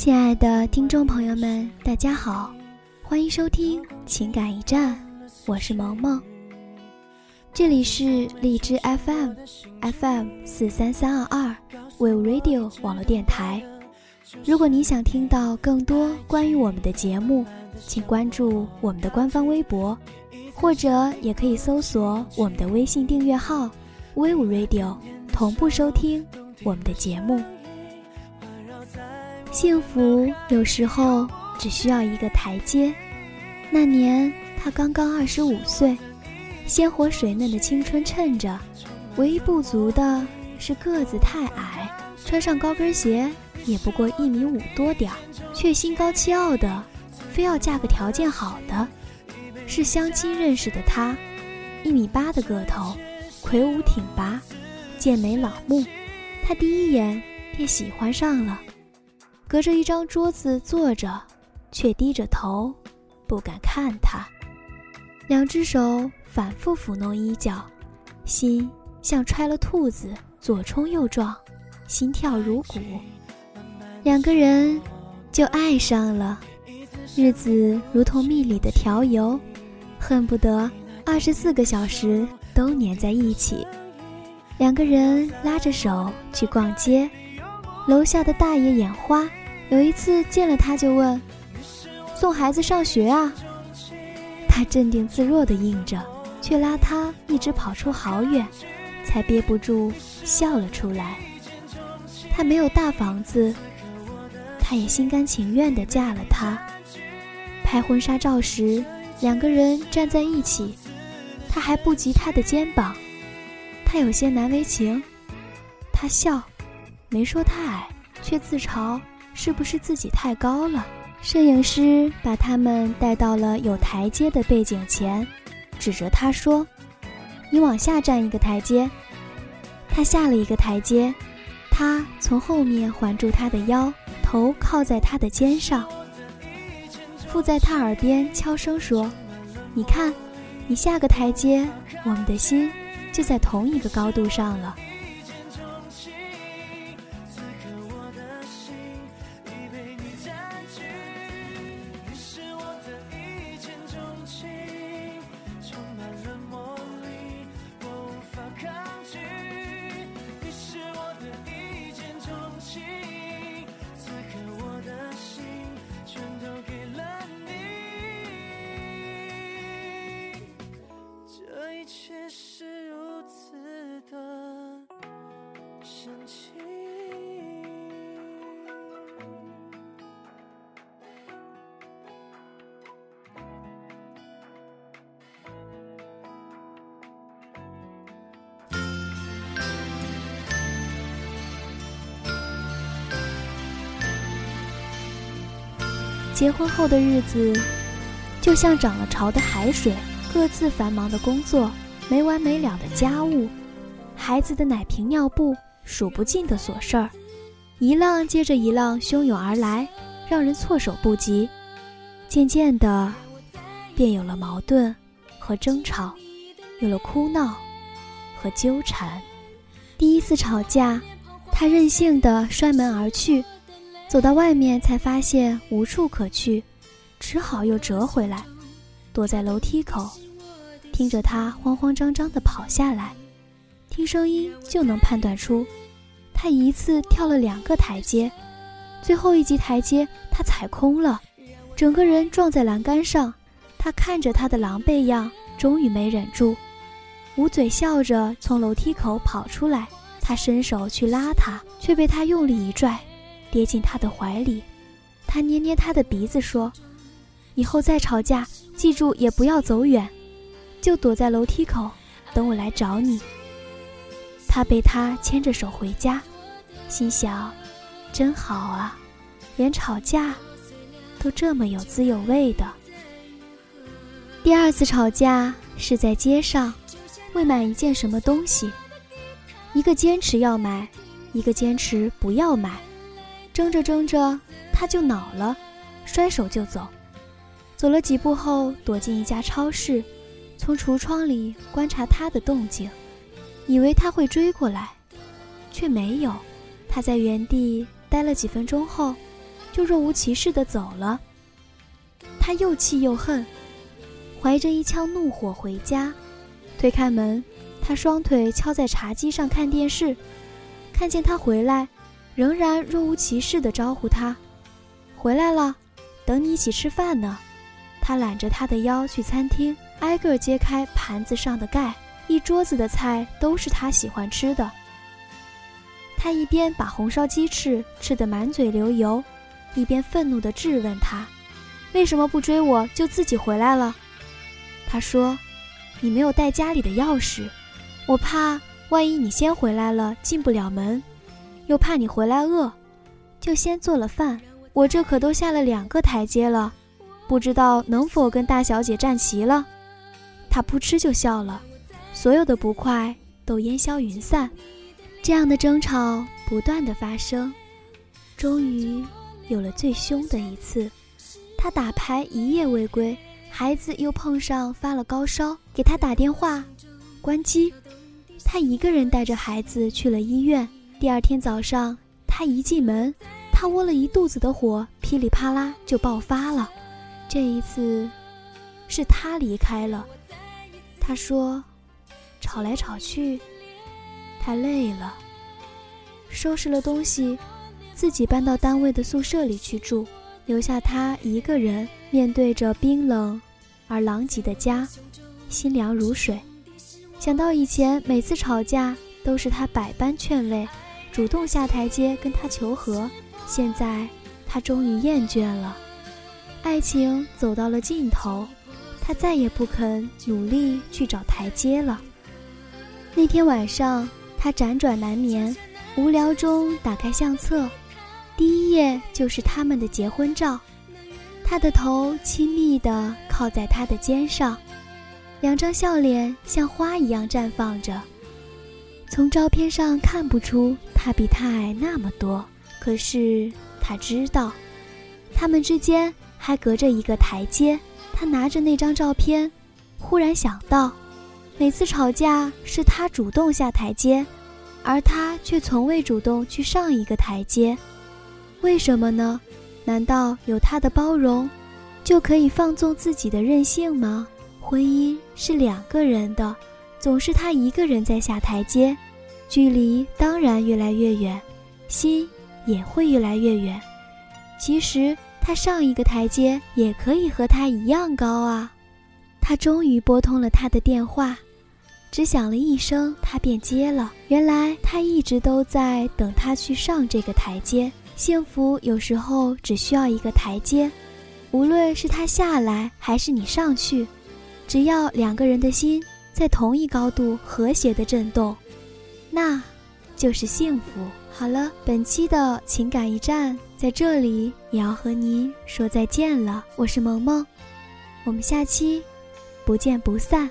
亲爱的听众朋友们，大家好，欢迎收听情感驿站，我是萌萌。这里是荔枝 FM FM 四三三二二 We Radio 网络电台。如果你想听到更多关于我们的节目，请关注我们的官方微博，或者也可以搜索我们的微信订阅号 We Radio，同步收听我们的节目。幸福有时候只需要一个台阶。那年他刚刚二十五岁，鲜活水嫩的青春衬着，唯一不足的是个子太矮，穿上高跟鞋也不过一米五多点儿，却心高气傲的，非要嫁个条件好的。是相亲认识的他，一米八的个头，魁梧挺拔，健美老木，他第一眼便喜欢上了。隔着一张桌子坐着，却低着头，不敢看他。两只手反复抚弄衣角，心像揣了兔子，左冲右撞，心跳如鼓。两个人就爱上了，日子如同蜜里的调油，恨不得二十四个小时都粘在一起。两个人拉着手去逛街，楼下的大爷眼花。有一次见了他，就问：“送孩子上学啊？”他镇定自若地应着，却拉他一直跑出好远，才憋不住笑了出来。他没有大房子，他也心甘情愿地嫁了他。拍婚纱照时，两个人站在一起，他还不及他的肩膀，他有些难为情。他笑，没说他矮，却自嘲。是不是自己太高了？摄影师把他们带到了有台阶的背景前，指着他说：“你往下站一个台阶。”他下了一个台阶，他从后面环住他的腰，头靠在他的肩上，附在他耳边悄声说：“你看，你下个台阶，我们的心就在同一个高度上了。”结婚后的日子，就像涨了潮的海水，各自繁忙的工作，没完没了的家务，孩子的奶瓶尿布，数不尽的琐事儿，一浪接着一浪汹涌而来，让人措手不及。渐渐的，便有了矛盾和争吵，有了哭闹和纠缠。第一次吵架，他任性的摔门而去。走到外面，才发现无处可去，只好又折回来，躲在楼梯口，听着他慌慌张张地跑下来，听声音就能判断出，他一次跳了两个台阶，最后一级台阶他踩空了，整个人撞在栏杆上。他看着他的狼狈样，终于没忍住，捂嘴笑着从楼梯口跑出来。他伸手去拉他，却被他用力一拽。跌进他的怀里，他捏捏他的鼻子说：“以后再吵架，记住也不要走远，就躲在楼梯口，等我来找你。”他被他牵着手回家，心想：“真好啊，连吵架都这么有滋有味的。”第二次吵架是在街上，为买一件什么东西，一个坚持要买，一个坚持不要买。争着争着，他就恼了，摔手就走。走了几步后，躲进一家超市，从橱窗里观察他的动静，以为他会追过来，却没有。他在原地待了几分钟后，就若无其事的走了。他又气又恨，怀着一腔怒火回家，推开门，他双腿敲在茶几上看电视，看见他回来，仍然若无其事的招呼他：“回来了，等你一起吃饭呢。”他揽着他的腰去餐厅，挨个揭开盘子上的盖，一桌子的菜都是他喜欢吃的。他一边把红烧鸡翅吃得满嘴流油，一边愤怒地质问他：“为什么不追我就自己回来了？”他说：“你没有带家里的钥匙，我怕万一你先回来了进不了门，又怕你回来饿，就先做了饭。我这可都下了两个台阶了。”不知道能否跟大小姐站齐了，他扑哧就笑了，所有的不快都烟消云散。这样的争吵不断的发生，终于有了最凶的一次。他打牌一夜未归，孩子又碰上发了高烧，给他打电话，关机。他一个人带着孩子去了医院。第二天早上，他一进门，他窝了一肚子的火，噼里啪啦就爆发了。这一次，是他离开了。他说：“吵来吵去，太累了。”收拾了东西，自己搬到单位的宿舍里去住，留下他一个人面对着冰冷而狼藉的家，心凉如水。想到以前每次吵架都是他百般劝慰，主动下台阶跟他求和，现在他终于厌倦了。爱情走到了尽头，他再也不肯努力去找台阶了。那天晚上，他辗转难眠，无聊中打开相册，第一页就是他们的结婚照。他的头亲密地靠在他的肩上，两张笑脸像花一样绽放着。从照片上看不出他比他矮那么多，可是他知道，他们之间。还隔着一个台阶，他拿着那张照片，忽然想到，每次吵架是他主动下台阶，而他却从未主动去上一个台阶，为什么呢？难道有他的包容，就可以放纵自己的任性吗？婚姻是两个人的，总是他一个人在下台阶，距离当然越来越远，心也会越来越远。其实。他上一个台阶也可以和他一样高啊！他终于拨通了他的电话，只响了一声，他便接了。原来他一直都在等他去上这个台阶。幸福有时候只需要一个台阶，无论是他下来还是你上去，只要两个人的心在同一高度和谐的震动，那就是幸福。好了，本期的情感驿站。在这里也要和您说再见了，我是萌萌，我们下期不见不散。